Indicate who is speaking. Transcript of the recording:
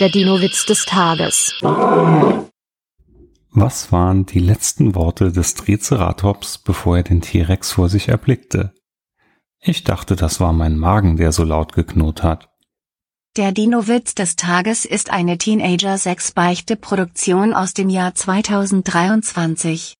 Speaker 1: Der Dino-Witz des Tages.
Speaker 2: Was waren die letzten Worte des Triceratops, bevor er den T-Rex vor sich erblickte? Ich dachte, das war mein Magen, der so laut geknurrt hat.
Speaker 3: Der Dino-Witz des Tages ist eine Teenager-6-Beichte-Produktion aus dem Jahr 2023.